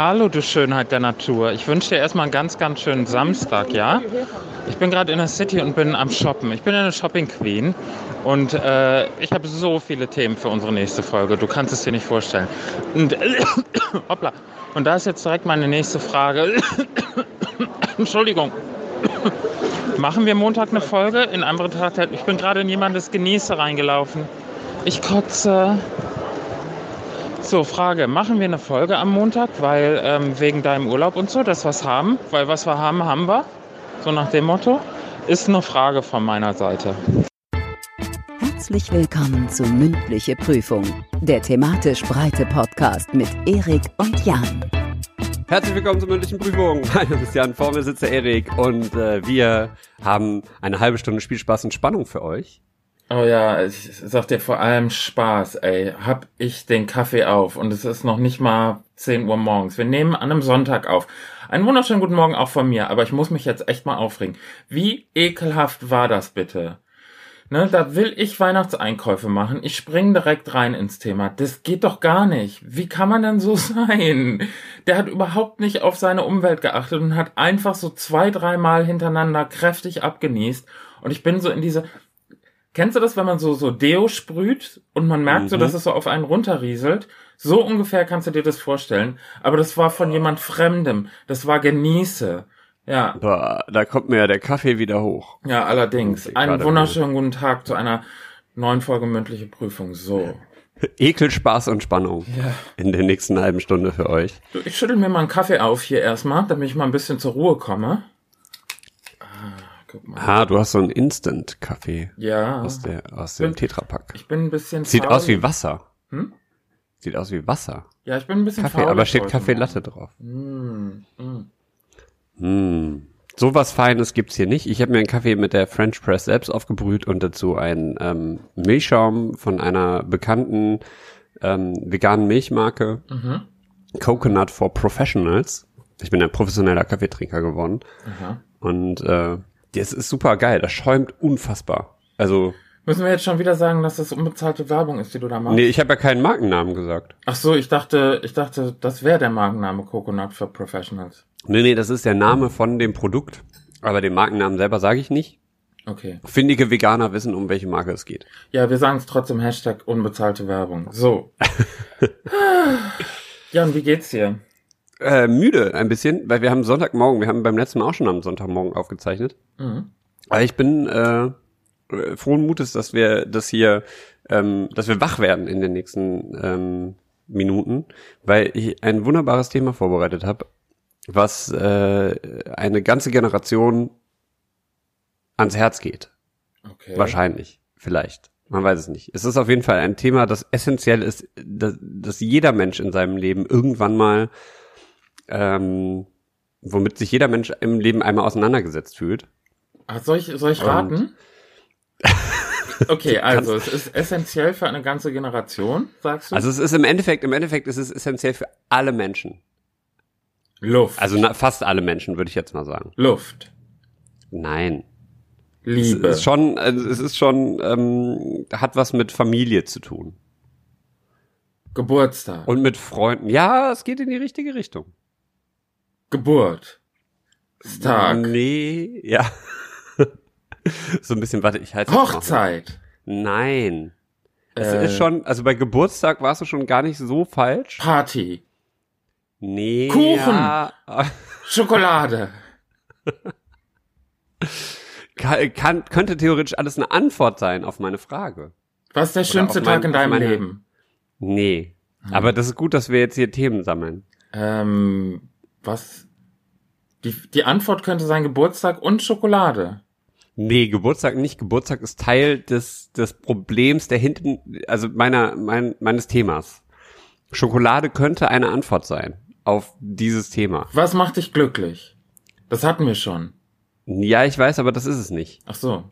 Hallo, du Schönheit der Natur. Ich wünsche dir erstmal einen ganz, ganz schönen Samstag, ja? Ich bin gerade in der City und bin am Shoppen. Ich bin eine Shopping Queen und äh, ich habe so viele Themen für unsere nächste Folge. Du kannst es dir nicht vorstellen. Und, hoppla. Und da ist jetzt direkt meine nächste Frage. Entschuldigung. Machen wir Montag eine Folge? In andere Tag. Ich bin gerade in jemandes Genieße reingelaufen. Ich kotze. So, Frage, machen wir eine Folge am Montag, weil ähm, wegen deinem Urlaub und so, dass wir was haben? Weil was wir haben, haben wir. So nach dem Motto. Ist eine Frage von meiner Seite. Herzlich willkommen zu Mündliche Prüfung, der thematisch breite Podcast mit Erik und Jan. Herzlich willkommen zur mündlichen Prüfung. Mein Name ist Jan, vor mir sitzt der Erik und äh, wir haben eine halbe Stunde Spielspaß und Spannung für euch. Oh ja, ich sag dir vor allem Spaß, ey. Hab ich den Kaffee auf und es ist noch nicht mal 10 Uhr morgens. Wir nehmen an einem Sonntag auf. Einen wunderschönen guten Morgen auch von mir, aber ich muss mich jetzt echt mal aufregen. Wie ekelhaft war das bitte? Ne, da will ich Weihnachtseinkäufe machen. Ich spring direkt rein ins Thema. Das geht doch gar nicht. Wie kann man denn so sein? Der hat überhaupt nicht auf seine Umwelt geachtet und hat einfach so zwei, dreimal hintereinander kräftig abgenießt. Und ich bin so in diese, Kennst du das, wenn man so, so Deo sprüht und man merkt mhm. so, dass es so auf einen runterrieselt? So ungefähr kannst du dir das vorstellen. Aber das war von jemand Fremdem. Das war Genieße. Ja. Boah, da kommt mir ja der Kaffee wieder hoch. Ja, allerdings. Einen wunderschönen guten Tag zu einer neuen Folge mündliche Prüfung. So. Ekel, Spaß und Spannung. Ja. In der nächsten halben Stunde für euch. Ich schüttel mir mal einen Kaffee auf hier erstmal, damit ich mal ein bisschen zur Ruhe komme. Guck mal. Ah, du hast so einen Instant-Kaffee. Ja. Aus, der, aus dem Tetrapack. Ich bin ein bisschen Sieht faul. aus wie Wasser. Hm? Sieht aus wie Wasser. Ja, ich bin ein bisschen Kaffee, aber steht Kaffee Latte drauf. Mm, mm. Mm. So was Feines gibt's hier nicht. Ich habe mir einen Kaffee mit der French Press selbst aufgebrüht und dazu einen ähm, Milchschaum von einer bekannten ähm, veganen Milchmarke. Mhm. Coconut for Professionals. Ich bin ein professioneller Kaffeetrinker geworden. Aha. Und äh, das ist super geil. Das schäumt unfassbar. Also. Müssen wir jetzt schon wieder sagen, dass das unbezahlte Werbung ist, die du da machst? Nee, ich habe ja keinen Markennamen gesagt. Ach so, ich dachte, ich dachte, das wäre der Markenname Coconut for Professionals. Nee, nee, das ist der Name von dem Produkt. Aber den Markennamen selber sage ich nicht. Okay. Findige Veganer wissen, um welche Marke es geht. Ja, wir sagen es trotzdem Hashtag unbezahlte Werbung. So. Jan, wie geht's dir? Äh, müde ein bisschen, weil wir haben Sonntagmorgen, wir haben beim letzten Mal auch schon am Sonntagmorgen aufgezeichnet. Mhm. Aber ich bin äh, frohen Mutes, dass wir das hier, ähm, dass wir wach werden in den nächsten ähm, Minuten, weil ich ein wunderbares Thema vorbereitet habe, was äh, eine ganze Generation ans Herz geht. Okay. Wahrscheinlich, vielleicht. Man weiß es nicht. Es ist auf jeden Fall ein Thema, das essentiell ist, dass, dass jeder Mensch in seinem Leben irgendwann mal ähm, womit sich jeder Mensch im Leben einmal auseinandergesetzt fühlt. Ach, soll ich, soll ich raten? okay, also es ist essentiell für eine ganze Generation, sagst du? Also es ist im Endeffekt, im Endeffekt ist es essentiell für alle Menschen. Luft. Also na, fast alle Menschen, würde ich jetzt mal sagen. Luft. Nein. Liebe. Es ist schon, also es ist schon, ähm, hat was mit Familie zu tun. Geburtstag. Und mit Freunden. Ja, es geht in die richtige Richtung. Geburt. Tag. Nee, ja. so ein bisschen, warte, ich halte Hochzeit. Nein. Es äh, ist schon, also bei Geburtstag warst du schon gar nicht so falsch. Party. Nee. Kuchen. Ja. Schokolade. kann, kann, könnte theoretisch alles eine Antwort sein auf meine Frage. Was ist der schönste Tag in deinem meine, Leben? Nee. Hm. Aber das ist gut, dass wir jetzt hier Themen sammeln. Ähm, was? Die, die Antwort könnte sein Geburtstag und Schokolade. Nee, Geburtstag nicht. Geburtstag ist Teil des, des Problems der hinten, also meiner, mein, meines Themas. Schokolade könnte eine Antwort sein auf dieses Thema. Was macht dich glücklich? Das hatten wir schon. Ja, ich weiß, aber das ist es nicht. Ach so.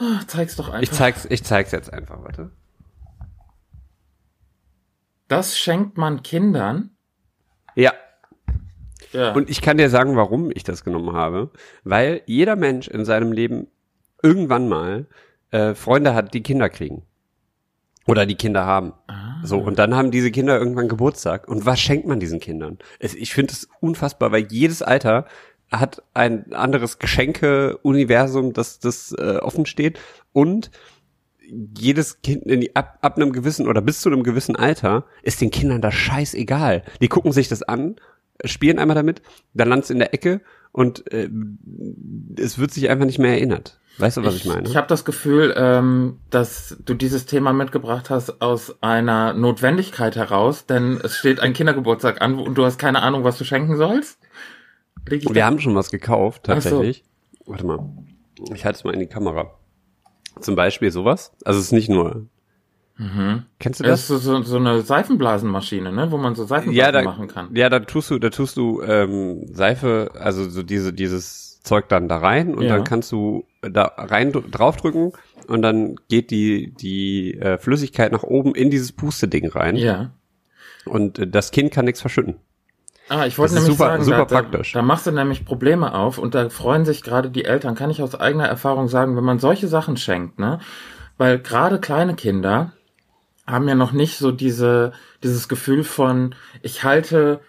Oh, zeig's doch einfach. Ich zeig's, ich zeig's jetzt einfach, warte. Das schenkt man Kindern? Ja. Ja. Und ich kann dir sagen, warum ich das genommen habe. Weil jeder Mensch in seinem Leben irgendwann mal äh, Freunde hat, die Kinder kriegen. Oder die Kinder haben. Ah. So, und dann haben diese Kinder irgendwann Geburtstag. Und was schenkt man diesen Kindern? Es, ich finde es unfassbar, weil jedes Alter hat ein anderes Geschenke-Universum, das, das äh, offen steht. Und jedes Kind in die, ab, ab einem gewissen oder bis zu einem gewissen Alter ist den Kindern das scheißegal. Die gucken sich das an, spielen einmal damit, dann landet es in der Ecke und äh, es wird sich einfach nicht mehr erinnert. Weißt du, was ich, meine? Ich habe das Gefühl, ähm, dass du dieses Thema mitgebracht hast aus einer Notwendigkeit heraus, denn es steht ein Kindergeburtstag an und du hast keine Ahnung, was du schenken sollst. Ich Wir haben schon was gekauft, tatsächlich. So. Warte mal. Ich halte es mal in die Kamera. Zum Beispiel sowas. Also es ist nicht nur. Mhm. Kennst du das? Das ist so, so eine Seifenblasenmaschine, ne, wo man so Seifenblasen ja, da, machen kann. Ja, da tust du, da tust du ähm, Seife, also so diese dieses Zeug dann da rein und ja. dann kannst du da rein draufdrücken und dann geht die die äh, Flüssigkeit nach oben in dieses Puste-Ding rein. Ja. Und äh, das Kind kann nichts verschütten. Ah, ich wollte nämlich super, sagen, super da, praktisch. Da, da machst du nämlich Probleme auf und da freuen sich gerade die Eltern, kann ich aus eigener Erfahrung sagen, wenn man solche Sachen schenkt, ne? Weil gerade kleine Kinder haben ja noch nicht so diese, dieses Gefühl von, ich halte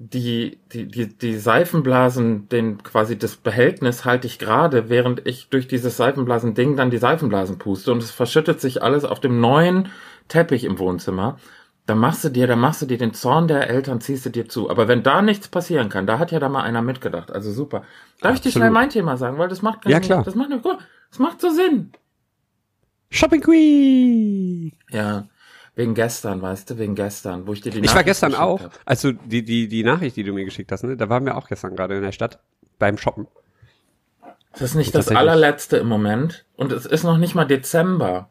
die, die, die, die Seifenblasen, den quasi das Behältnis halte ich gerade, während ich durch dieses Seifenblasen-Ding dann die Seifenblasen puste und es verschüttet sich alles auf dem neuen Teppich im Wohnzimmer. Dann machst du dir, dann machst du dir den Zorn der Eltern, ziehst du dir zu. Aber wenn da nichts passieren kann, da hat ja da mal einer mitgedacht. Also super. Darf Absolut. ich dir schnell mein Thema sagen, weil das macht ja, klar. das macht, das macht so Sinn. Shopping Queen. Ja. Wegen gestern, weißt du, wegen gestern, wo ich dir die Nachricht Ich war gestern auch, hab. also die, die, die Nachricht, die du mir geschickt hast, ne, da waren wir auch gestern gerade in der Stadt beim Shoppen. Das ist nicht das allerletzte im Moment und es ist noch nicht mal Dezember.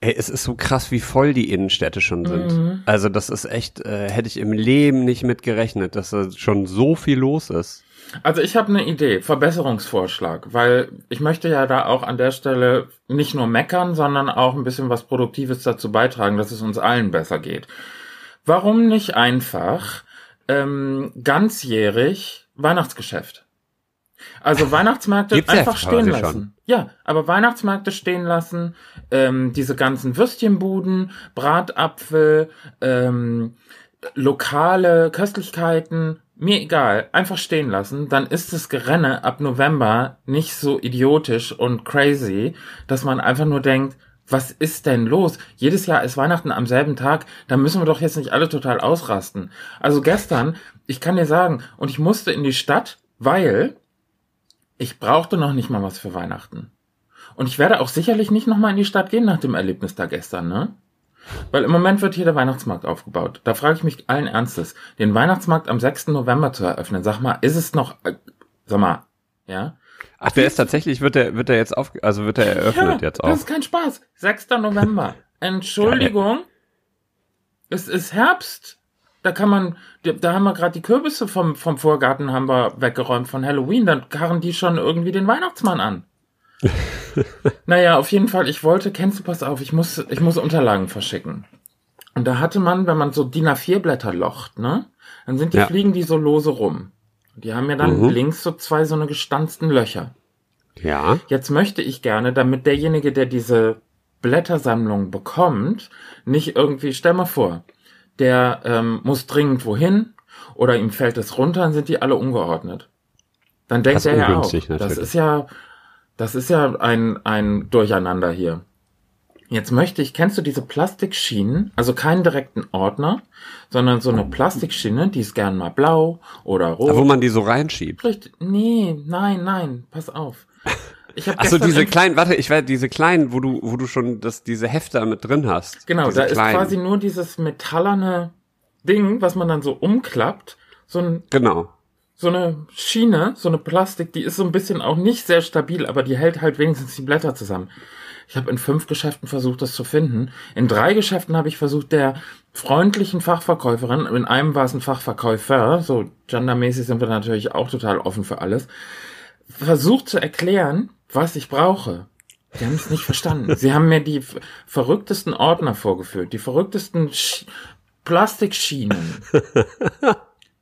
Ey, es ist so krass, wie voll die Innenstädte schon sind. Mhm. Also das ist echt, äh, hätte ich im Leben nicht mit gerechnet, dass da schon so viel los ist. Also ich habe eine Idee, Verbesserungsvorschlag, weil ich möchte ja da auch an der Stelle nicht nur meckern, sondern auch ein bisschen was Produktives dazu beitragen, dass es uns allen besser geht. Warum nicht einfach ähm, ganzjährig Weihnachtsgeschäft? Also Weihnachtsmärkte Gibt's einfach ja stehen lassen. Schon. Ja, aber Weihnachtsmärkte stehen lassen, ähm, diese ganzen Würstchenbuden, Bratapfel, ähm, lokale Köstlichkeiten, mir egal, einfach stehen lassen, dann ist das Gerenne ab November nicht so idiotisch und crazy, dass man einfach nur denkt, was ist denn los? Jedes Jahr ist Weihnachten am selben Tag, da müssen wir doch jetzt nicht alle total ausrasten. Also gestern, ich kann dir sagen, und ich musste in die Stadt, weil ich brauchte noch nicht mal was für Weihnachten. Und ich werde auch sicherlich nicht nochmal in die Stadt gehen nach dem Erlebnis da gestern, ne? Weil im Moment wird hier der Weihnachtsmarkt aufgebaut. Da frage ich mich allen Ernstes, den Weihnachtsmarkt am 6. November zu eröffnen. Sag mal, ist es noch, äh, sag mal, ja? Ach, der ist tatsächlich, wird der, wird der jetzt auf, also wird der eröffnet ja, jetzt auch. Das ist kein Spaß. 6. November. Entschuldigung. Es ist Herbst. Da kann man, da haben wir gerade die Kürbisse vom, vom Vorgarten haben wir weggeräumt von Halloween. Dann karren die schon irgendwie den Weihnachtsmann an. naja, auf jeden Fall, ich wollte, kennst du, pass auf, ich muss, ich muss Unterlagen verschicken. Und da hatte man, wenn man so DIN A4 Blätter locht, ne, dann sind die, ja. fliegen die so lose rum. Die haben ja dann mhm. links so zwei so eine gestanzten Löcher. Ja. Jetzt möchte ich gerne, damit derjenige, der diese Blättersammlung bekommt, nicht irgendwie, stell mal vor, der ähm, muss dringend wohin oder ihm fällt es runter, dann sind die alle ungeordnet. Dann denkt er ja auch, natürlich. das ist ja das ist ja ein, ein Durcheinander hier. Jetzt möchte ich, kennst du diese Plastikschienen? Also keinen direkten Ordner, sondern so eine Plastikschiene, die ist gern mal blau oder rot. wo man die so reinschiebt. Richtig. Nee, nein, nein, pass auf. Ich hab Ach so, diese kleinen, warte, ich werde diese kleinen, wo du, wo du schon das, diese Hefte mit drin hast. Genau, diese da kleinen. ist quasi nur dieses metallerne Ding, was man dann so umklappt. So ein, genau so eine Schiene, so eine Plastik, die ist so ein bisschen auch nicht sehr stabil, aber die hält halt wenigstens die Blätter zusammen. Ich habe in fünf Geschäften versucht, das zu finden. In drei Geschäften habe ich versucht, der freundlichen Fachverkäuferin, in einem war es ein Fachverkäufer, so gendermäßig sind wir natürlich auch total offen für alles, versucht zu erklären, was ich brauche. Die haben es nicht verstanden. Sie haben mir die verrücktesten Ordner vorgeführt, die verrücktesten Sch Plastikschienen.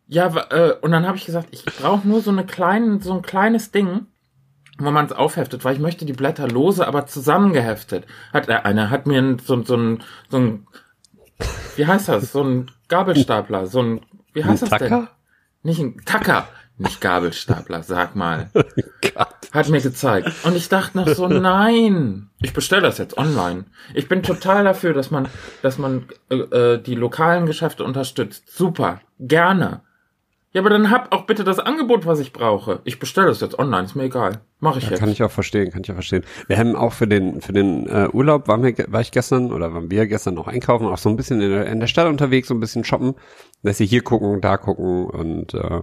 Ja, äh, und dann habe ich gesagt, ich brauche nur so eine kleine, so ein kleines Ding. wo man es aufheftet, weil ich möchte die Blätter lose, aber zusammengeheftet. Hat er, einer hat mir so, so ein, so ein, wie heißt das, so ein Gabelstapler, so ein, wie heißt Ein das Tacker? denn? Nicht ein Tacker, nicht Gabelstapler, sag mal. Hat mir gezeigt. Und ich dachte noch so, nein, ich bestelle das jetzt online. Ich bin total dafür, dass man, dass man äh, äh, die lokalen Geschäfte unterstützt. Super, gerne. Ja, aber dann hab auch bitte das Angebot, was ich brauche. Ich bestelle das jetzt online, ist mir egal. Mache ich jetzt. Kann ich auch verstehen, kann ich auch verstehen. Wir haben auch für den für den äh, Urlaub waren wir, war ich gestern oder waren wir gestern noch einkaufen, auch so ein bisschen in der, in der Stadt unterwegs, so ein bisschen shoppen, dass sie hier gucken, da gucken und äh,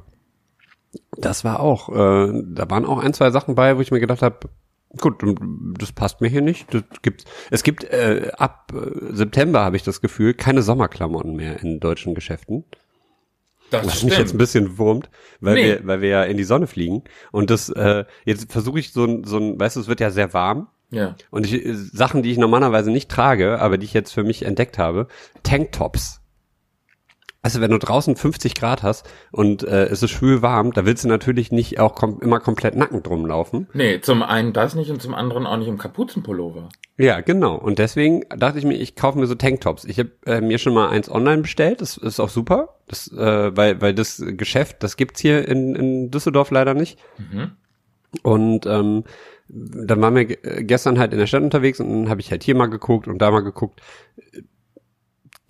das war auch, äh, da waren auch ein zwei Sachen bei, wo ich mir gedacht habe, gut, das passt mir hier nicht. Das gibt's. Es gibt äh, ab äh, September habe ich das Gefühl keine Sommerklamotten mehr in deutschen Geschäften. das Was mich jetzt ein bisschen wurmt, weil Nee. wir, weil wir ja in die Sonne fliegen. Und das, äh, jetzt versuche ich so ein, so ein, weißt du, es wird ja sehr warm. Ja. Und ich, äh, Sachen, die ich normalerweise nicht trage, aber die ich jetzt für mich entdeckt habe, Tanktops. Also wenn du draußen 50 Grad hast und äh, es ist schwül warm, da willst du natürlich nicht auch kom immer komplett nackend rumlaufen. Nee, zum einen das nicht und zum anderen auch nicht im Kapuzenpullover. Ja, genau. Und deswegen dachte ich mir, ich kaufe mir so Tanktops. Ich habe äh, mir schon mal eins online bestellt. Das ist auch super, das, äh, weil weil das Geschäft, das gibt's hier in, in Düsseldorf leider nicht. Und ähm, dann waren wir ge- gestern halt in der Stadt unterwegs und dann habe ich halt hier mal geguckt und da mal geguckt.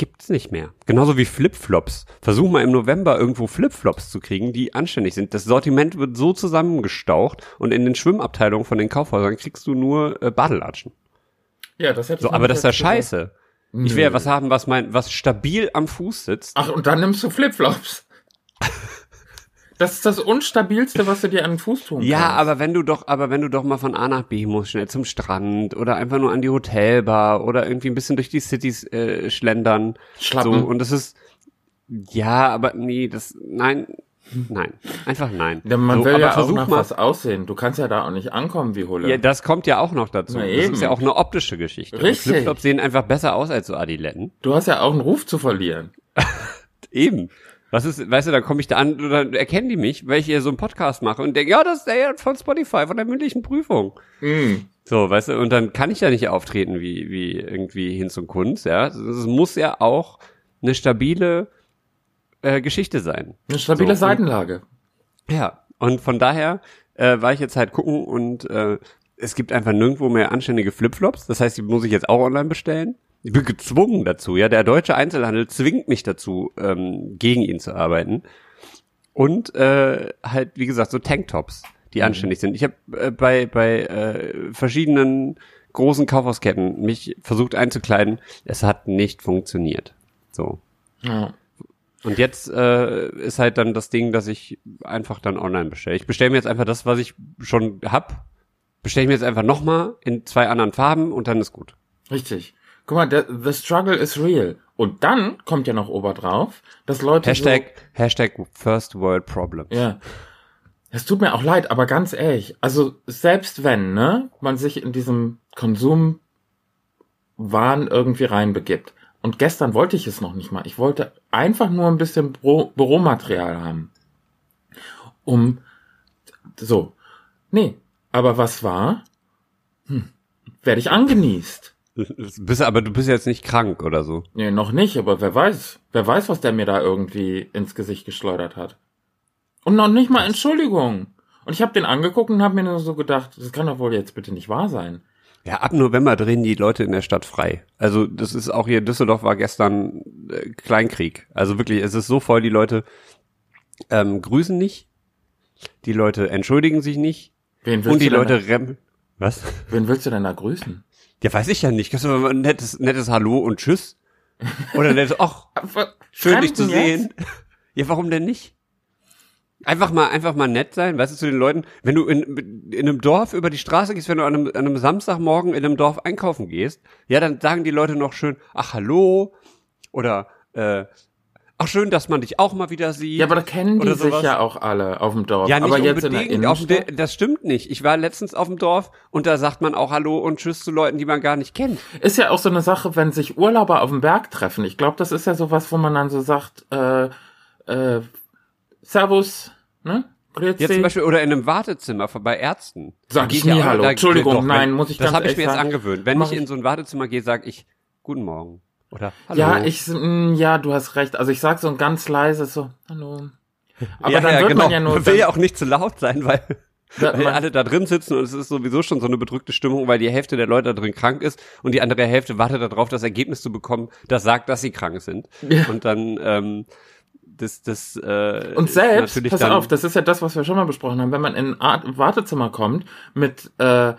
Gibt's nicht mehr. Genauso wie Flipflops. Versuch mal im November irgendwo Flipflops zu kriegen, die anständig sind. Das Sortiment wird so zusammengestaucht und in den Schwimmabteilungen von den Kaufhäusern kriegst du nur äh, Badelatschen. Ja, das hätte So, ich aber das ist ja jetzt gesagt. scheiße. Ich will ja was haben, was mein, was stabil am Fuß sitzt. Ach, und dann nimmst du Flipflops. Das ist das unstabilste, was du dir an den Fuß tun Ja, kannst. aber wenn du doch, aber wenn du doch mal von A nach B musst, schnell zum Strand oder einfach nur an die Hotelbar oder irgendwie ein bisschen durch die Cities äh, schlendern. Schlappen. So, und das ist, ja, aber nee, das, nein, nein, einfach nein. Ja, man so, will ja auch nach mal, was aussehen. Du kannst ja da auch nicht ankommen wie Hulle. Ja, das kommt ja auch noch dazu. Na das eben. ist ja auch eine optische Geschichte. Richtig. Flipflops sehen einfach besser aus als so Adiletten. Du hast ja auch einen Ruf zu verlieren. Eben. Was ist, weißt du, da komme ich da an, dann erkennen die mich, weil ich hier so einen Podcast mache und denke, ja, das ist der von Spotify, von der mündlichen Prüfung. Mm. So, weißt du, und dann kann ich ja nicht auftreten wie, wie irgendwie Hinz und Kunz, ja. Es muss ja auch eine stabile äh, Geschichte sein. Eine stabile So, und- Seitenlage. Ja, und von daher äh, war ich jetzt halt gucken und äh, es gibt einfach nirgendwo mehr anständige Flipflops. Das heißt, die muss ich jetzt auch online bestellen. Ich bin gezwungen dazu, ja. Der deutsche Einzelhandel zwingt mich dazu, ähm, gegen ihn zu arbeiten. Und äh, halt, wie gesagt, so Tanktops, die anständig sind. Ich habe äh, bei, bei äh, verschiedenen großen Kaufhausketten mich versucht einzukleiden. Es hat nicht funktioniert. So. Ja. Und jetzt äh, ist halt dann das Ding, dass ich einfach dann online bestelle. Ich bestelle mir jetzt einfach das, was ich schon hab, bestelle ich mir jetzt einfach nochmal in zwei anderen Farben und dann ist gut. Richtig. Guck mal, der, the struggle is real. Und dann kommt ja noch oberdrauf, dass Leute Hashtag, Hashtag First World Problem. so, ja. Es tut mir auch leid, aber ganz ehrlich, also selbst wenn, ne, man sich in diesem Konsumwahn irgendwie reinbegibt. Und gestern wollte ich es noch nicht mal. Ich wollte einfach nur ein bisschen Büro Büromaterial haben. Um, so. Nee. Aber was war? Hm. Werde ich angenießt. Bist, aber du bist jetzt nicht krank oder so. Nee, noch nicht, aber wer weiß. Wer weiß, was der mir da irgendwie ins Gesicht geschleudert hat. Und noch nicht mal Entschuldigung. Und ich habe den angeguckt und habe mir nur so gedacht, das kann doch wohl jetzt bitte nicht wahr sein. Ja, ab November drehen die Leute in der Stadt frei. Also das ist auch hier, Düsseldorf war gestern äh, Kleinkrieg. Also wirklich, es ist so voll, die Leute ähm, grüßen nicht, die Leute entschuldigen sich nicht Wen willst, und die du, Leute rennen. Was? da, wen willst du denn da grüßen? Ja, weiß ich ja nicht. Kannst du mal ein nettes, nettes Hallo und Tschüss? Oder nettes, ach, schön dich zu sehen. Ja, warum denn nicht? Einfach mal, einfach mal nett sein, weißt du, zu den Leuten. Wenn du in, in einem Dorf über die Straße gehst, wenn du an einem, an einem Samstagmorgen in einem Dorf einkaufen gehst, ja, dann sagen die Leute noch schön, ach, hallo, oder, äh, ach, schön, dass man dich auch mal wieder sieht. Ja, aber da kennen die sich ja auch alle auf dem Dorf. Ja, nicht aber jetzt in der auf Innenstadt. dem, das stimmt nicht. Ich war letztens auf dem Dorf und da sagt man auch Hallo und Tschüss zu Leuten, die man gar nicht kennt. Ist ja auch so eine Sache, wenn sich Urlauber auf dem Berg treffen. Ich glaube, das ist ja sowas, wo man dann so sagt, äh, äh, Servus, ne? Grüezi. Ja, zum Beispiel, oder in einem Wartezimmer bei Ärzten. Sag ich nie ja, Hallo. Entschuldigung, doch, nein, muss ich Das habe ich mir jetzt angewöhnt. Wenn ich in so ein Wartezimmer gehe, sage ich Guten Morgen. Oder Hallo. Ja, ich, mm, ja, du hast recht. Also ich sag so ein ganz leises so, Hallo. Aber ja, dann ja, wird genau. man ja nur. Man will ja auch nicht zu laut sein, weil weil alle da drin sitzen und es ist sowieso schon so eine bedrückte Stimmung, weil die Hälfte der Leute da drin krank ist und die andere Hälfte wartet darauf, das Ergebnis zu bekommen, das sagt, dass sie krank sind. Ja. Und dann ähm, das, das äh, und selbst, pass auf, das ist ja das, was wir schon mal besprochen haben, wenn man in ein Wartezimmer kommt mit äh,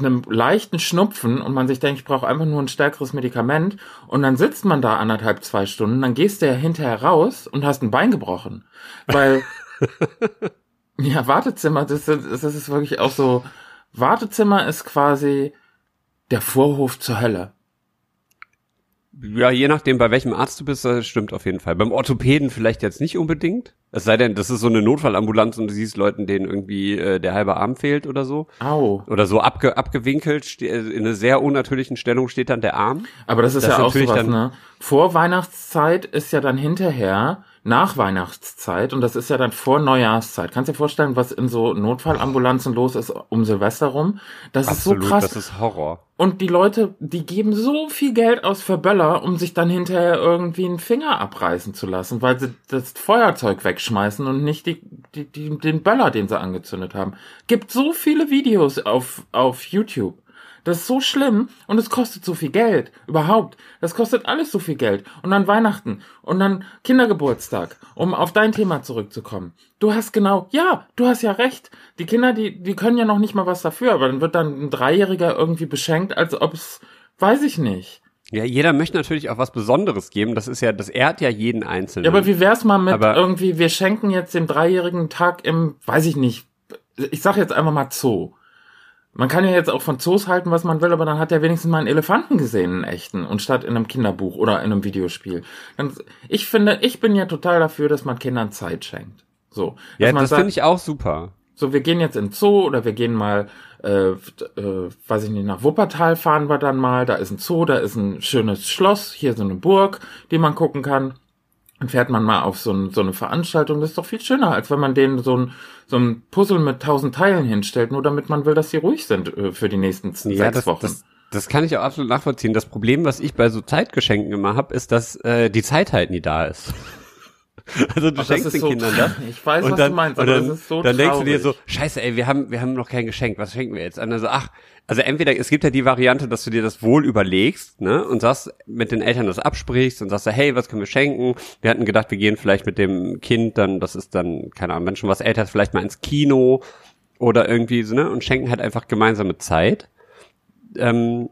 einem leichten Schnupfen und man sich denkt, ich brauche einfach nur ein stärkeres Medikament und dann sitzt man da anderthalb, zwei Stunden, dann gehst du ja hinterher raus und hast ein Bein gebrochen. Weil Ja, Wartezimmer, das ist, das ist wirklich auch so. Wartezimmer ist quasi der Vorhof zur Hölle. Ja, je nachdem, bei welchem Arzt du bist, das stimmt auf jeden Fall. Beim Orthopäden vielleicht jetzt nicht unbedingt. Es sei denn, das ist so eine Notfallambulanz und du siehst Leuten, denen irgendwie äh, der halbe Arm fehlt oder so. Au. Oder so abge abgewinkelt, in einer sehr unnatürlichen Stellung steht dann der Arm. Aber das ist das ja auch sowas, ne? Vor Weihnachtszeit ist ja dann hinterher nach Weihnachtszeit und das ist ja dann vor Neujahrszeit. Kannst du dir vorstellen, was in so Notfallambulanzen los ist um Silvester rum? Das Absolut, ist so krass. Das ist Horror. Und die Leute, die geben so viel Geld aus für Böller, um sich dann hinterher irgendwie einen Finger abreißen zu lassen, weil sie das Feuerzeug wegschmeißen und nicht die, die, die, den Böller, den sie angezündet haben. Gibt so viele Videos auf, auf YouTube. Das ist so schlimm und es kostet so viel Geld. Überhaupt. Das kostet alles so viel Geld. Und dann Weihnachten und dann Kindergeburtstag, um auf dein Thema zurückzukommen. Du hast genau, ja, du hast ja recht. Die Kinder, die, die können ja noch nicht mal was dafür, aber dann wird dann ein Dreijähriger irgendwie beschenkt, als ob es, weiß ich nicht. Ja, jeder möchte natürlich auch was Besonderes geben. Das ist ja, das ehrt ja jeden Einzelnen. Ja, aber wie wär's mal mit aber irgendwie, wir schenken jetzt dem Dreijährigen Tag im, weiß ich nicht, ich sag jetzt einfach mal Zoo. Man kann ja jetzt auch von Zoos halten, was man will, aber dann hat er wenigstens mal einen Elefanten gesehen, einen echten, und statt in einem Kinderbuch oder in einem Videospiel. Ich finde, ich bin ja total dafür, dass man Kindern Zeit schenkt. So. Ja, das finde ich auch super. So, wir gehen jetzt in Zoo oder wir gehen mal, äh, äh, weiß ich nicht, nach Wuppertal fahren wir dann mal. Da ist ein Zoo, da ist ein schönes Schloss, hier so eine Burg, die man gucken kann. Dann fährt man mal auf so, ein, so eine Veranstaltung. Das ist doch viel schöner, als wenn man denen so ein, so ein Puzzle mit tausend Teilen hinstellt, nur damit man will, dass sie ruhig sind äh, für die nächsten ja, sechs das, Wochen. Das, das kann ich auch absolut nachvollziehen. Das Problem, was ich bei so Zeitgeschenken immer hab, ist, dass äh, die Zeit halt nie da ist. Also du Ach, schenkst den so, Kindern das. Ich weiß, was dann, du meinst, aber dann, das ist so Dann denkst du dir so, scheiße, ey, wir haben, wir haben noch kein Geschenk, was schenken wir jetzt? Und dann so, ach, also entweder, es gibt ja die Variante, dass du dir das wohl überlegst, ne, und sagst, mit den Eltern das absprichst und sagst, hey, was können wir schenken? Wir hatten gedacht, wir gehen vielleicht mit dem Kind dann, das ist dann, keine Ahnung, wenn schon was älter ist, vielleicht mal ins Kino oder irgendwie so, ne, und schenken halt einfach gemeinsame Zeit. Ähm,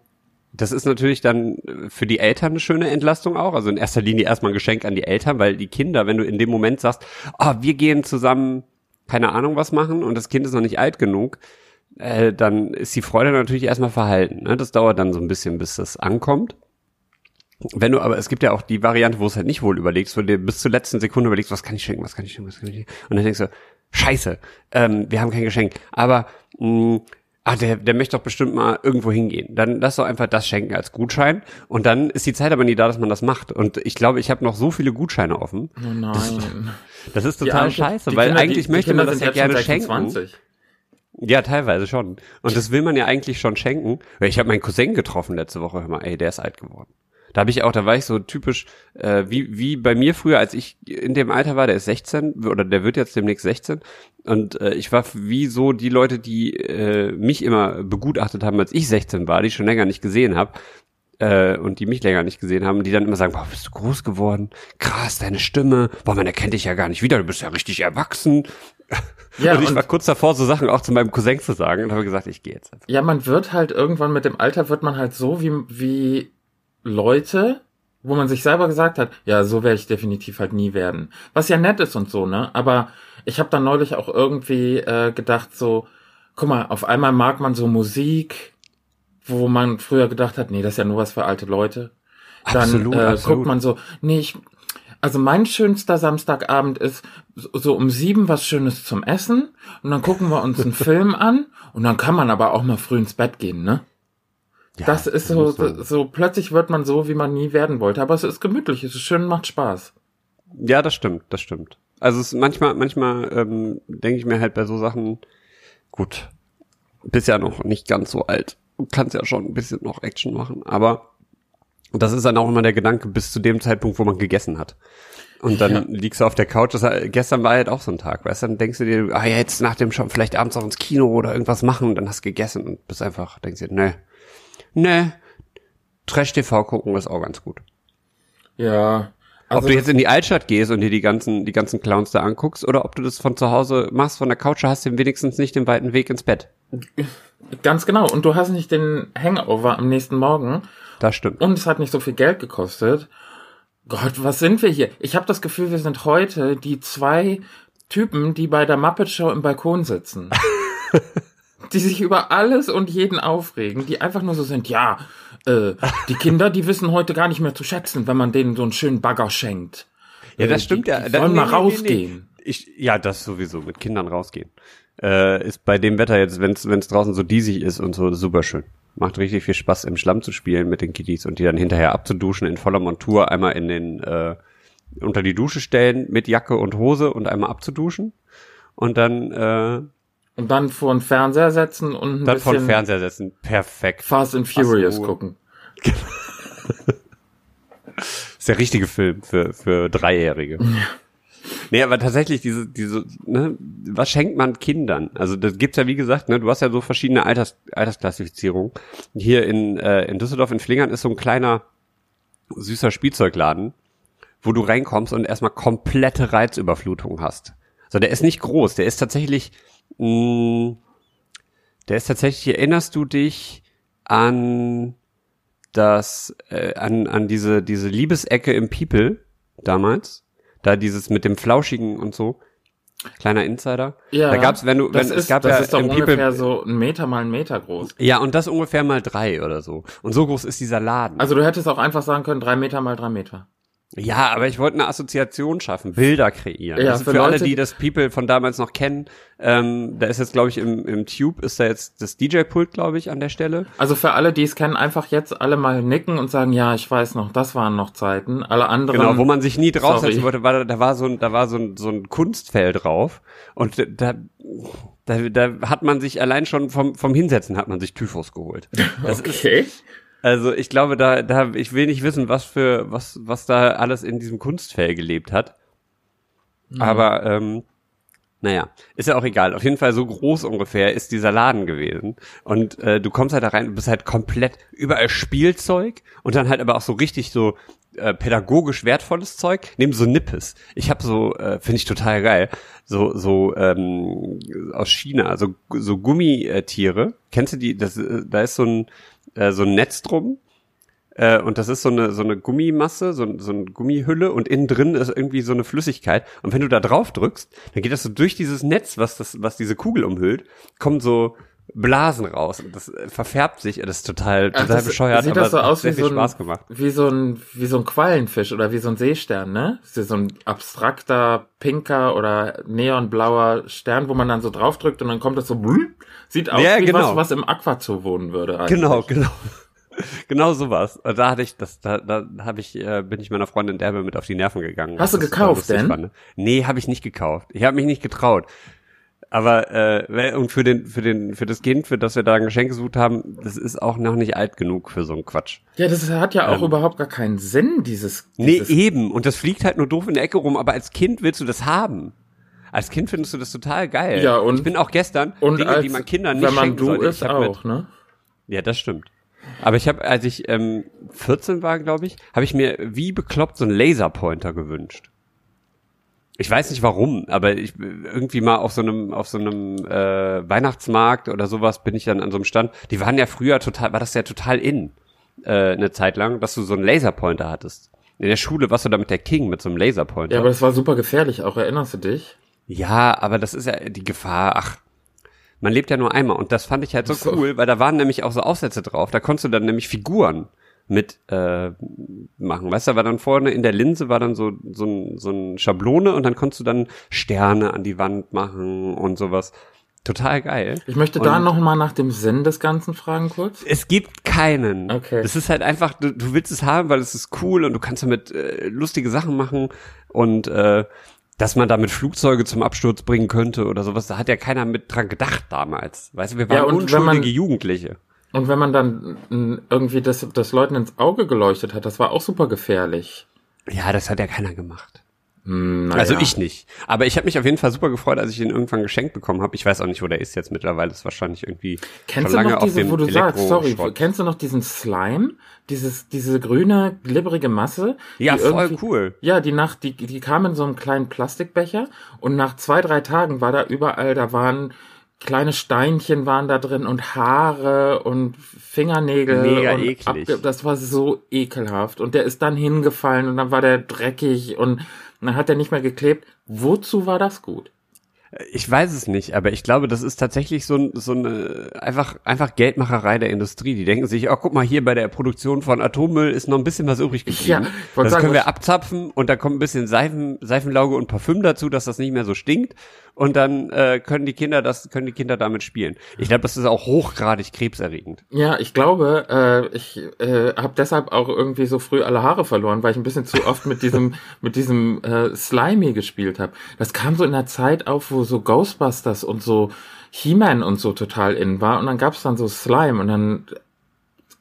das ist natürlich dann für die Eltern eine schöne Entlastung auch. Also in erster Linie erstmal ein Geschenk an die Eltern, weil die Kinder, wenn du in dem Moment sagst, ah, oh, wir gehen zusammen, keine Ahnung was machen und das Kind ist noch nicht alt genug, äh, dann ist die Freude natürlich erstmal verhalten. Ne? Das dauert dann so ein bisschen, bis das ankommt. Wenn du, aber es gibt ja auch die Variante, wo es halt nicht wohl überlegst, wo du dir bis zur letzten Sekunde überlegst, was kann ich schenken, was kann ich schenken, was kann ich schenken. Und dann denkst du, scheiße, ähm, wir haben kein Geschenk. Aber mh, ah, der, der möchte doch bestimmt mal irgendwo hingehen. Dann lass doch einfach das schenken als Gutschein. Und dann ist die Zeit aber nie da, dass man das macht. Und ich glaube, ich habe noch so viele Gutscheine offen. Oh nein. Das, das ist total die, scheiße, die weil Kinder, eigentlich die, möchte man das ja gerne schenken. Ja, teilweise schon. Und das will man ja eigentlich schon schenken. Ich habe meinen Cousin getroffen letzte Woche. Hör mal, ey, der ist alt geworden. Da habe ich auch, da war ich so typisch, äh, wie, wie bei mir früher, als ich in dem Alter war, der ist 16 oder der wird jetzt demnächst 16. Und äh, ich war wie so die Leute, die äh, mich immer begutachtet haben, als ich 16 war, die ich schon länger nicht gesehen habe. Äh, und die mich länger nicht gesehen haben, die dann immer sagen, boah, bist du groß geworden? Krass, deine Stimme. Boah, man erkennt dich ja gar nicht wieder, du bist ja richtig erwachsen. Ja, und ich und war kurz davor, so Sachen auch zu meinem Cousin zu sagen und habe gesagt, ich gehe jetzt. Einfach. Ja, man wird halt irgendwann mit dem Alter wird man halt so wie, wie Leute, wo man sich selber gesagt hat, ja, so werde ich definitiv halt nie werden. Was ja nett ist und so, ne? Aber ich habe dann neulich auch irgendwie äh, gedacht, so, guck mal, auf einmal mag man so Musik, wo man früher gedacht hat, nee, das ist ja nur was für alte Leute. Dann absolut, äh, absolut. guckt man so, nee, ich, also mein schönster Samstagabend ist so um sieben was Schönes zum Essen und dann gucken wir uns einen Film an und dann kann man aber auch mal früh ins Bett gehen, ne? Ja, das ist so, so, so, plötzlich wird man so, wie man nie werden wollte. Aber es ist gemütlich, es ist schön, macht Spaß. Ja, das stimmt, das stimmt. Also es manchmal, manchmal ähm, denke ich mir halt bei so Sachen, gut, bist ja noch nicht ganz so alt. Kannst ja schon ein bisschen noch Action machen, aber das ist dann auch immer der Gedanke bis zu dem Zeitpunkt, wo man gegessen hat. Und dann ja. liegst du auf der Couch. Das, gestern war halt auch so ein Tag, weißt du? Dann denkst du dir, ah ja, jetzt nach dem Shop vielleicht abends auch ins Kino oder irgendwas machen. Dann hast du gegessen und bist einfach, denkst dir, ne, ne, Trash-TV gucken ist auch ganz gut. Ja. Also ob du jetzt in die Altstadt gehst und dir die ganzen, die ganzen Clowns da anguckst oder ob du das von zu Hause machst, von der Couch, hast du wenigstens nicht den weiten Weg ins Bett. Ganz genau. Und du hast nicht den Hangover am nächsten Morgen. Das stimmt. Und es hat nicht so viel Geld gekostet. Gott, was sind wir hier? Ich habe das Gefühl, wir sind heute die zwei Typen, die bei der Muppet Show im Balkon sitzen. die sich über alles und jeden aufregen, die einfach nur so sind, ja, äh, die Kinder, die wissen heute gar nicht mehr zu schätzen, wenn man denen so einen schönen Bagger schenkt. Ja, das äh, stimmt die, ja. Die wollen nee, mal rausgehen. Nee, nee. Ich, ja, das sowieso, mit Kindern rausgehen. Äh, ist bei dem Wetter jetzt, wenn es draußen so diesig ist und so, super schön. Macht richtig viel Spaß, im Schlamm zu spielen mit den Kiddies und die dann hinterher abzuduschen in voller Montur, einmal in den äh, unter die Dusche stellen mit Jacke und Hose und einmal abzuduschen. Und dann äh, und dann vor den Fernseher setzen und ein dann vor den Fernseher setzen. Perfekt. Fast and Furious gucken. ist der richtige Film für, für Dreijährige. Ja. Nee, aber tatsächlich diese, diese, ne, was schenkt man Kindern? Also das gibt's ja wie gesagt, ne, du hast ja so verschiedene Alters, Altersklassifizierungen. Hier in, äh, in Düsseldorf in Flingern ist so ein kleiner süßer Spielzeugladen, wo du reinkommst und erstmal komplette Reizüberflutung hast. So, der ist nicht groß, der ist tatsächlich, mh, mm, der ist tatsächlich, erinnerst du dich an das, äh, an, an diese, diese Liebesecke im People damals? Da dieses mit dem Flauschigen und so. Kleiner Insider. Ja. Da gab's, wenn du, wenn ist, es gab das ja ist doch ungefähr People, so ein Meter mal ein Meter groß. Ja, und das ungefähr mal drei oder so. Und so groß ist dieser Laden. Also du hättest auch einfach sagen können, drei Meter mal drei Meter. Ja, aber ich wollte eine Assoziation schaffen, Bilder kreieren. Ja, also für, für alle, die das People von damals noch kennen, ähm, da ist jetzt, glaube ich, im, im Tube ist da jetzt das DJ-Pult, glaube ich, an der Stelle. Also für alle, die es kennen, einfach jetzt alle mal nicken und sagen, ja, ich weiß noch, das waren noch Zeiten. Alle anderen. Genau, wo man sich nie draufsetzen wollte, war, da war so ein, da war so ein, so ein Kunstfell drauf. Und da, da, da hat man sich allein schon vom, vom Hinsetzen hat man sich Typhus geholt. Das okay. Ist, also ich glaube, da, da, ich will nicht wissen, was für, was, was da alles in diesem Kunstfell gelebt hat. Mhm. Aber ähm, naja, ist ja auch egal. Auf jeden Fall so groß ungefähr ist dieser Laden gewesen. Und äh, du kommst halt da rein, du bist halt komplett überall Spielzeug und dann halt aber auch so richtig so äh, pädagogisch wertvolles Zeug, neben so Nippes. Ich habe so, äh, finde ich total geil, so so ähm, aus China, so so Gummitiere. Kennst du die? Das, äh, da ist so ein äh, so ein Netz drum. Äh, und das ist so eine, so eine Gummimasse, so, so eine Gummihülle und innen drin ist irgendwie so eine Flüssigkeit. Und wenn du da drauf drückst, dann geht das so durch dieses Netz, was das, was diese Kugel umhüllt, kommen so Blasen raus und das äh, verfärbt sich. Das ist total, total das bescheuert, sieht aber das so aus wie so Spaß gemacht. Wie so ein, wie so ein Quallenfisch oder wie so ein Seestern, ne? Das ist so ein abstrakter, pinker oder neonblauer Stern, wo man dann so draufdrückt und dann kommt das so, sieht aus ja, wie genau. was, was im Aquazoo wohnen würde. Eigentlich. Genau, genau. Genau sowas. Da hatte ich, das, da, da habe ich, äh, bin ich meiner Freundin Derbe mit auf die Nerven gegangen. Hast du gekauft denn? Fand. Nee, habe ich nicht gekauft. Ich habe mich nicht getraut. Aber äh, und für den für den für das Kind, für das wir da ein Geschenk gesucht haben, das ist auch noch nicht alt genug für so einen Quatsch. Ja, das hat ja auch ähm, überhaupt gar keinen Sinn, dieses, dieses. Nee, eben. Und das fliegt halt nur doof in der Ecke rum. Aber als Kind willst du das haben. Als Kind findest du das total geil. Ja, und ich bin auch gestern und Dinge, als, die man Kindern nicht wenn man du sollte. ist auch, mit, ne? Ja, das stimmt. Aber ich habe, als ich ähm, 14 war, glaube ich, habe ich mir wie bekloppt so einen Laserpointer gewünscht. Ich weiß nicht warum, aber ich irgendwie mal auf so einem auf so einem äh, Weihnachtsmarkt oder sowas bin ich dann an so einem Stand. Die waren ja früher total, war das ja total in äh, eine Zeit lang, dass du so einen Laserpointer hattest. In der Schule warst du da mit der King mit so einem Laserpointer. Ja, aber das war super gefährlich. Auch erinnerst du dich? Ja, aber das ist ja die Gefahr. Ach, man lebt ja nur einmal und das fand ich halt so, so. cool, weil da waren nämlich auch so Aufsätze drauf. Da konntest du dann nämlich Figuren mit äh, machen. Weißt du, war dann vorne in der Linse war dann so so ein, so ein Schablone und dann konntest du dann Sterne an die Wand machen und sowas. Total geil. Ich möchte da noch mal nach dem Sinn des Ganzen fragen kurz. Es gibt keinen. Okay. Es ist halt einfach, du, du willst es haben, weil es ist cool und du kannst damit äh, lustige Sachen machen und äh, dass man damit Flugzeuge zum Absturz bringen könnte oder sowas. Da hat ja keiner mit dran gedacht damals. Weißt du, wir waren Ja, unschuldige man- Jugendliche. Und wenn man dann irgendwie das, das Leuten ins Auge geleuchtet hat, das war auch super gefährlich. Ja, das hat ja keiner gemacht. Hm, Also ja. ich nicht. Aber ich habe mich auf jeden Fall super gefreut, als ich ihn irgendwann geschenkt bekommen habe. Ich weiß auch nicht, wo der ist jetzt mittlerweile. Ist wahrscheinlich irgendwie Kennst schon du lange noch auf diese, dem wo du sagst, sorry, kennst du noch diesen Slime? Dieses, diese grüne, glibberige Masse? Ja, voll irgendwie- cool. Ja, die nach, die, die kam in so einem kleinen Plastikbecher und nach zwei, drei Tagen war da überall, da waren kleine Steinchen waren da drin und Haare und Fingernägel. Mega und eklig. das war so ekelhaft. Und der ist dann hingefallen und dann war der dreckig und dann hat er nicht mehr geklebt. Wozu war das gut? Ich weiß es nicht, aber ich glaube, das ist tatsächlich so, so eine einfach einfach Geldmacherei der Industrie. Die denken sich, oh, guck mal, hier bei der Produktion von Atommüll ist noch ein bisschen was übrig geblieben. Ja, das sagen, können wir abzapfen und da kommt ein bisschen Seifen, Seifenlauge und Parfüm dazu, dass das nicht mehr so stinkt. Und dann äh, können die Kinder das, können die Kinder damit spielen. Ich glaube, das ist auch hochgradig krebserregend. Ja, ich glaube, äh, ich äh, habe deshalb auch irgendwie so früh alle Haare verloren, weil ich ein bisschen zu oft mit diesem mit diesem äh, Slimy gespielt habe. Das kam so in der Zeit auf, wo so Ghostbusters und so He-Man und so total in war und dann gab's dann so Slime und dann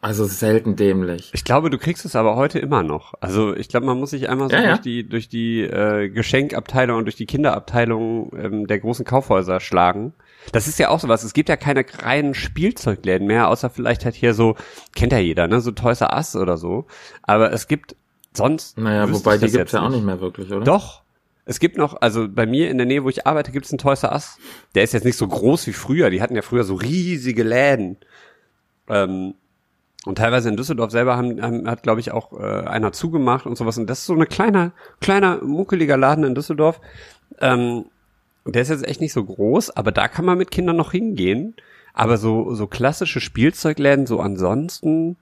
also selten dämlich. Ich glaube, du kriegst es aber heute immer noch. Also ich glaube, man muss sich einmal so Ja, ja. durch die durch die äh, Geschenkabteilung und durch die Kinderabteilung ähm, der großen Kaufhäuser schlagen. Das ist ja auch sowas. Es gibt ja keine reinen Spielzeugläden mehr, außer vielleicht halt hier so kennt ja jeder, ne, so Toys R Us oder so. Aber es gibt sonst. Naja, wobei die gibt's ja auch nicht mehr wirklich, oder? Doch. Es gibt noch, also bei mir in der Nähe, wo ich arbeite, gibt's einen Toys R Us. Der ist jetzt nicht so groß wie früher. Die hatten ja früher so riesige Läden. Ähm, und teilweise in Düsseldorf selber haben, haben, hat, glaube ich, auch äh, einer zugemacht und sowas. Und das ist so eine kleiner, kleiner, muckeliger Laden in Düsseldorf. Ähm, der ist jetzt echt nicht so groß, aber da kann man mit Kindern noch hingehen. Aber so, so klassische Spielzeugläden, so ansonsten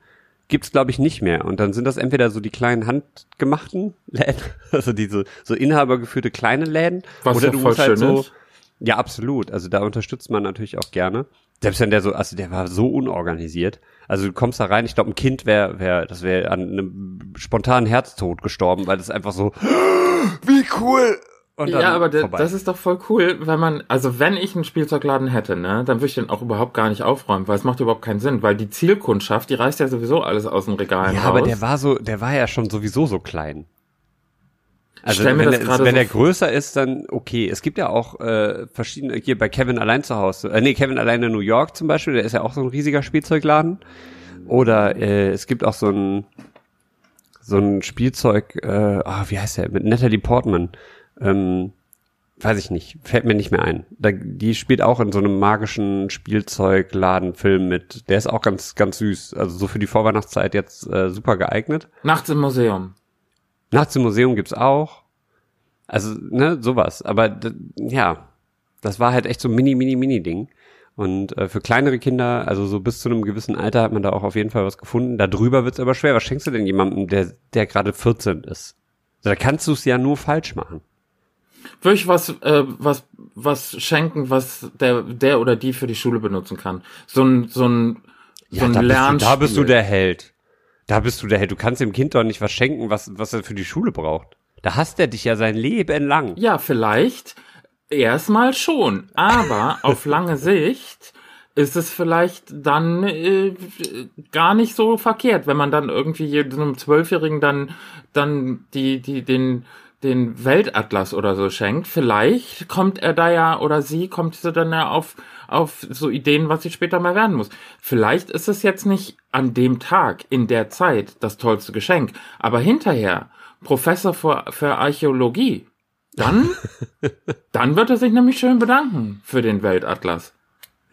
gibt's glaube ich nicht mehr. Und dann sind das entweder so die kleinen handgemachten Läden, also diese so inhabergeführte kleine Läden, Was oder ja du voll musst halt so. ist. Ja, absolut. Also da unterstützt man natürlich auch gerne. Selbst wenn der so, also der war so unorganisiert. Also du kommst da rein, ich glaube, ein Kind wäre, wär, das wäre an einem spontanen Herztod gestorben, weil das einfach so, wie cool. Ja, aber vorbei. das ist doch voll cool, wenn man, also wenn ich einen Spielzeugladen hätte, ne, dann würde ich den auch überhaupt gar nicht aufräumen, weil es macht überhaupt keinen Sinn, weil die Zielkundschaft, die reißt ja sowieso alles aus den Regalen Ja, raus. aber der war so, der war ja schon sowieso so klein. Also stell mir wenn, das der, wenn so der größer ist, dann okay. Es gibt ja auch äh, verschiedene, hier bei Kevin allein zu Hause, äh, nee, Kevin allein in New York zum Beispiel, der ist ja auch so ein riesiger Spielzeugladen. Oder äh, es gibt auch so ein so ein Spielzeug, äh, ah, wie heißt der, mit Natalie Portman. Ähm, weiß ich nicht, fällt mir nicht mehr ein. Da, die spielt auch in so einem magischen Spielzeugladenfilm mit. Der ist auch ganz, ganz süß. Also so für die Vorweihnachtszeit jetzt äh, super geeignet. Nachts im Museum. Nachts im Museum gibt's auch. Also, ne, sowas. Aber ja, das war halt echt so ein mini, mini, mini Ding. Und äh, für kleinere Kinder, also so bis zu einem gewissen Alter, hat man da auch auf jeden Fall was gefunden. Da drüber wird's aber schwer. Was schenkst du denn jemandem, der, der gerade 14 ist? Also, da kannst du es ja nur falsch machen. Würde ich was, äh, was, was schenken, was der, der oder die für die Schule benutzen kann. So ein, so ein, so ein da, bist du, Lernspiel. da bist du der Held. Da bist du der Held. Du kannst dem Kind doch nicht was schenken, was, was er für die Schule braucht. Da hasst er dich ja sein Leben lang. Ja, vielleicht erstmal schon, aber auf lange Sicht ist es vielleicht dann äh, gar nicht so verkehrt, wenn man dann irgendwie jedem einem Zwölfjährigen dann dann die die den den Weltatlas oder so schenkt. Vielleicht kommt er da ja oder sie kommt sie dann ja auf auf so Ideen, was sie später mal werden muss. Vielleicht ist es jetzt nicht an dem Tag in der Zeit das tollste Geschenk, aber hinterher Professor für, für Archäologie dann, dann wird er sich nämlich schön bedanken für den Weltatlas.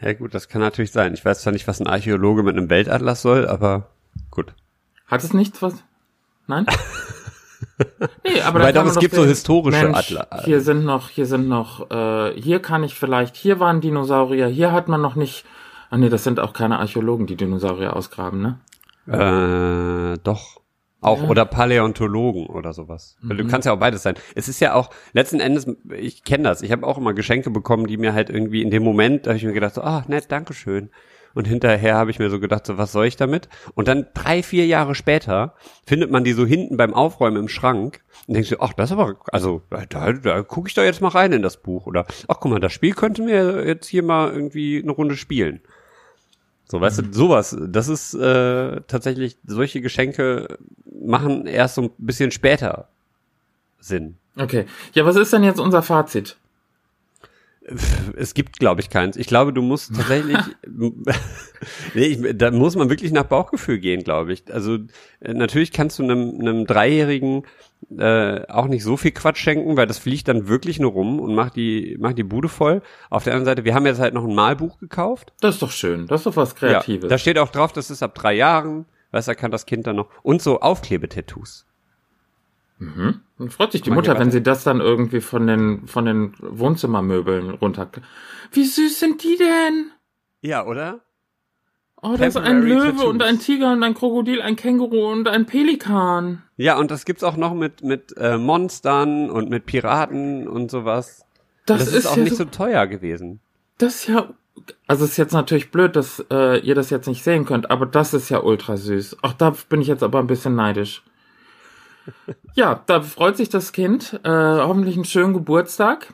Ja gut, das kann natürlich sein. Ich weiß zwar nicht, was ein Archäologe mit einem Weltatlas soll, aber gut. Hat es nichts was? Nein? Nee, aber kann doch, es gibt so sehen, historische Mensch, Atlas. Hier sind noch, hier sind noch, äh, hier kann ich vielleicht, hier waren Dinosaurier, hier hat man noch nicht. Ah nee, das sind auch keine Archäologen, die Dinosaurier ausgraben, ne? Äh, doch. Auch Ja. oder Paläontologen oder sowas. Weil Du kannst ja auch beides sein. Es ist ja auch letzten Endes, ich kenne das. Ich habe auch immer Geschenke bekommen, die mir halt irgendwie in dem Moment, da habe ich mir gedacht, so, ah, nett, Dankeschön. Und hinterher habe ich mir so gedacht, so was soll ich damit? Und dann drei, vier Jahre später findet man die so hinten beim Aufräumen im Schrank und denkst du, ach, das ist aber, also da, da gucke ich doch jetzt mal rein in das Buch oder ach guck mal, das Spiel könnten wir jetzt hier mal irgendwie eine Runde spielen. So, weißt mhm. du, sowas, das ist äh, tatsächlich, solche Geschenke machen erst so ein bisschen später Sinn. Okay. Ja, was ist denn jetzt unser Fazit? Es gibt, glaube ich, keins. Ich glaube, du musst tatsächlich, nee, ich, da muss man wirklich nach Bauchgefühl gehen, glaube ich. Also äh, natürlich kannst du einem, einem Dreijährigen äh, auch nicht so viel Quatsch schenken, weil das fliegt dann wirklich nur rum und macht die, macht die Bude voll. Auf der anderen Seite, wir haben jetzt halt noch ein Malbuch gekauft. Das ist doch schön. Das ist doch was Kreatives. Ja, da steht auch drauf, das ist ab drei Jahren. Weißt du, kann das Kind dann noch. Und so Aufklebetattoos. Mhm. Dann freut sich die Mutter, wenn sie das dann irgendwie von den, von den Wohnzimmermöbeln runter. Wie süß sind die denn? Ja, oder? Oh, das ist ein Löwe Tattoos. und ein Tiger und ein Krokodil, ein Känguru und ein Pelikan. Ja, und das gibt's auch noch mit, mit äh, Monstern und mit Piraten und sowas. Das, das ist, ist, auch ja nicht so, so teuer gewesen. Das ist ja also ist jetzt natürlich blöd, dass äh, ihr das jetzt nicht sehen könnt, aber das ist ja ultra süß. Auch da bin ich jetzt aber ein bisschen neidisch. Ja, da freut sich das Kind. Äh, hoffentlich einen schönen Geburtstag.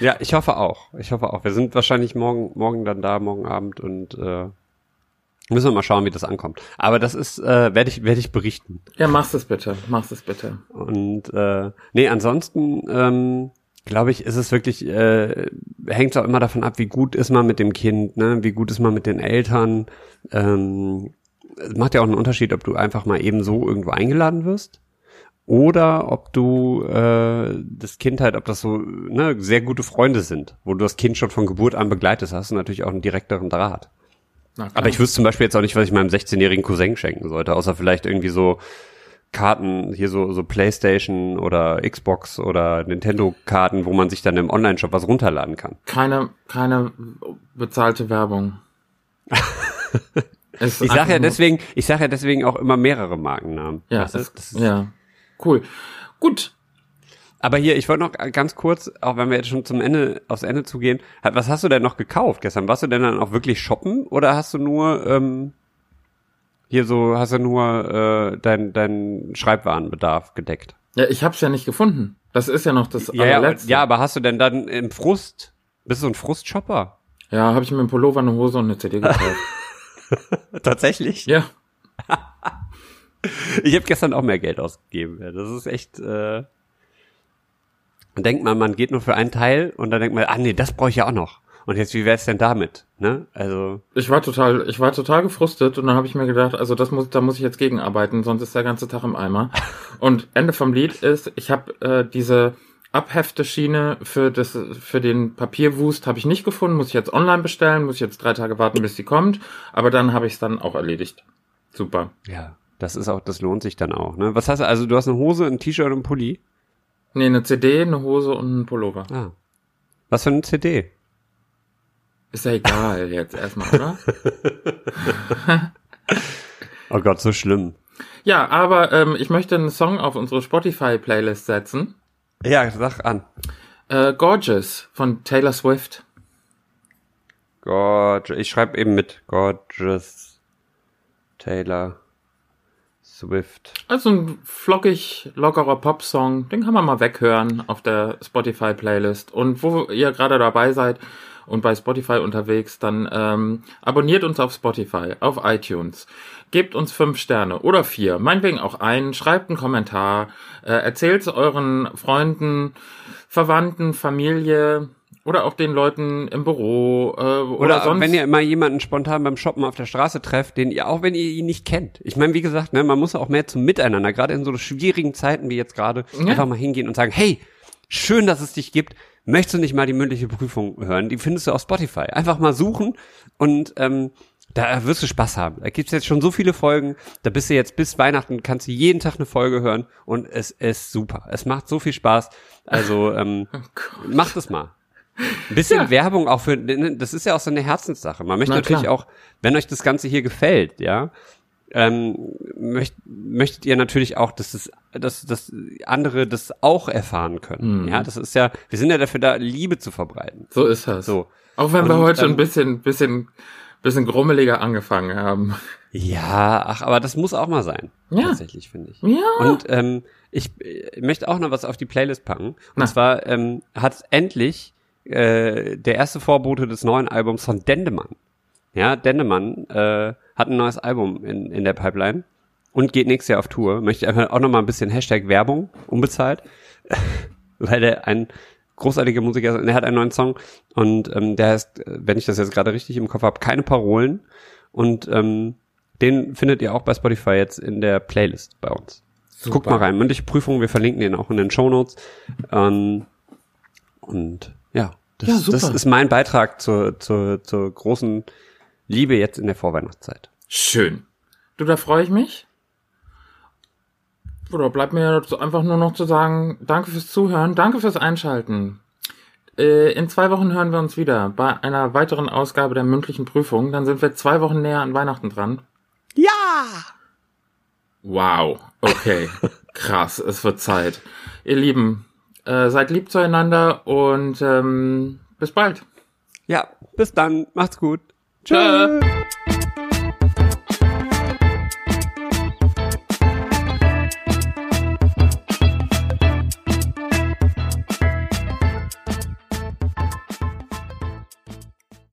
Ja, ich hoffe auch. Ich hoffe auch. Wir sind wahrscheinlich morgen, morgen dann da, morgen Abend und äh, müssen wir mal schauen, wie das ankommt. Aber das ist, äh, werde ich, werde ich berichten. Ja, machst es bitte, machst es bitte. Und äh, nee, ansonsten ähm, glaube ich, ist es wirklich, äh, hängt auch immer davon ab, wie gut ist man mit dem Kind, ne? wie gut ist man mit den Eltern. Ähm, es macht ja auch einen Unterschied, ob du einfach mal eben so irgendwo eingeladen wirst oder ob du äh, das Kind halt, ob das so ne, sehr gute Freunde sind, wo du das Kind schon von Geburt an begleitest, hast du natürlich auch einen direkteren Draht. Aber ich wüsste zum Beispiel jetzt auch nicht, was ich meinem 16-jährigen Cousin schenken sollte, außer vielleicht irgendwie so Karten, hier so, so Playstation oder Xbox oder Nintendo-Karten, wo man sich dann im Online-Shop was runterladen kann. Keine, keine bezahlte Werbung. ich sage ja deswegen, ich sage ja deswegen auch immer mehrere Markennamen. Ja, das, das ist, ja, cool. Gut. Aber hier, ich wollte noch ganz kurz, auch wenn wir jetzt schon zum Ende, aufs Ende zugehen, was hast du denn noch gekauft gestern? Warst du denn dann auch wirklich shoppen oder hast du nur ähm, hier so hast du nur äh, dein, dein Schreibwarenbedarf gedeckt. Ja, ich hab's ja nicht gefunden. Das ist ja noch das ja, allerletzte. Ja, aber hast du denn dann im Frust, bist du ein Frustshopper? Ja, habe ich mir einen Pullover, eine Hose und eine CD gekauft. Tatsächlich? Ja. ich habe gestern auch mehr Geld ausgegeben. Das ist echt. Äh, denkt man, man geht nur für einen Teil und dann denkt man, ah nee, das brauche ich ja auch noch. Und jetzt, wie wär's denn damit? Ne? Also. Ich war total, ich war total gefrustet und dann habe ich mir gedacht, also das muss, da muss ich jetzt gegenarbeiten, sonst ist der ganze Tag im Eimer. und Ende vom Lied ist, ich habe äh, diese Abhefteschiene für das, für den Papierwust habe ich nicht gefunden, muss ich jetzt online bestellen, muss ich jetzt drei Tage warten, bis sie kommt. Aber dann habe ich es dann auch erledigt. Super. Ja, das ist auch, das lohnt sich dann auch. Ne? Was hast du? Also du hast eine Hose, ein T-Shirt und ein Pulli? Nee, eine CD, eine Hose und ein Pullover. Ah. Was für eine CD? Ist ja egal jetzt erstmal, oder? oh Gott, so schlimm. Ja, aber ähm, ich möchte einen Song auf unsere Spotify-Playlist setzen. Ja, sag an. Äh, Gorgeous von Taylor Swift. Gorgeous. Ich schreibe eben mit. Gorgeous. Taylor Swift. Also ein flockig, lockerer Pop-Song. Den kann man mal weghören auf der Spotify-Playlist. Und wo ihr gerade dabei seid, und bei Spotify unterwegs, dann ähm, abonniert uns auf Spotify, auf iTunes. Gebt uns fünf Sterne oder vier, meinetwegen auch einen, schreibt einen Kommentar, äh, erzählt euren Freunden, Verwandten, Familie, oder auch den Leuten im Büro äh, oder, oder sonst. wenn ihr immer jemanden spontan beim Shoppen auf der Straße trefft, den ihr auch wenn ihr ihn nicht kennt. Ich meine, wie gesagt, ne, man muss auch mehr zum Miteinander, gerade in so schwierigen Zeiten wie jetzt gerade, ja. einfach mal hingehen und sagen, hey, schön, dass es dich gibt möchtest du nicht mal die mündliche Prüfung hören? Die findest du auf Spotify. Einfach mal suchen und ähm, da wirst du Spaß haben. Da gibt's jetzt schon so viele Folgen. Da bist du jetzt bis Weihnachten, kannst du jeden Tag eine Folge hören und es ist super. Es macht so viel Spaß. Also ähm, oh macht es mal. Ein bisschen ja. Werbung auch für, das ist ja auch so eine Herzenssache. Man möchte Na, natürlich klar. auch, wenn euch das Ganze hier gefällt, ja, ähm, möcht, möchtet ihr natürlich auch, dass das, dass, dass andere das auch erfahren können. Mhm. Ja, das ist ja, wir sind ja dafür da, Liebe zu verbreiten. So ist das. So. Auch wenn Und, wir heute ähm, ein bisschen, bisschen bisschen grummeliger angefangen haben. Ja, ach, aber das muss auch mal sein. Ja. Tatsächlich, finde ich. Ja. Und ähm, ich äh, möchte auch noch was auf die Playlist packen. Und Na. zwar ähm, hat endlich äh, der erste Vorbote des neuen Albums von Dendemann. Ja, Dendemann äh, hat ein neues Album in, in der Pipeline und geht nächstes Jahr auf Tour. Möchte ich einfach auch noch mal ein bisschen Hashtag Werbung, unbezahlt, weil der ein großartiger Musiker ist. Und er hat einen neuen Song und ähm, der heißt, wenn ich das jetzt gerade richtig im Kopf habe, keine Parolen. Und ähm, den findet ihr auch bei Spotify jetzt in der Playlist bei uns. Super. Guckt mal rein. Mündliche Prüfung, wir verlinken den auch in den Shownotes. Ähm, und ja, das, Ja, das ist mein Beitrag zur, zur, zur großen Liebe jetzt in der Vorweihnachtszeit. Schön. Du, da freue ich mich. Oder bleibt mir einfach nur noch zu sagen, danke fürs Zuhören, danke fürs Einschalten. Äh, in zwei Wochen hören wir uns wieder bei einer weiteren Ausgabe der mündlichen Prüfung. Dann sind wir zwei Wochen näher an Weihnachten dran. Ja! Wow, okay. Krass, es wird Zeit. Ihr Lieben, äh, seid lieb zueinander und ähm, bis bald. Ja, bis dann. Macht's gut. Tschö.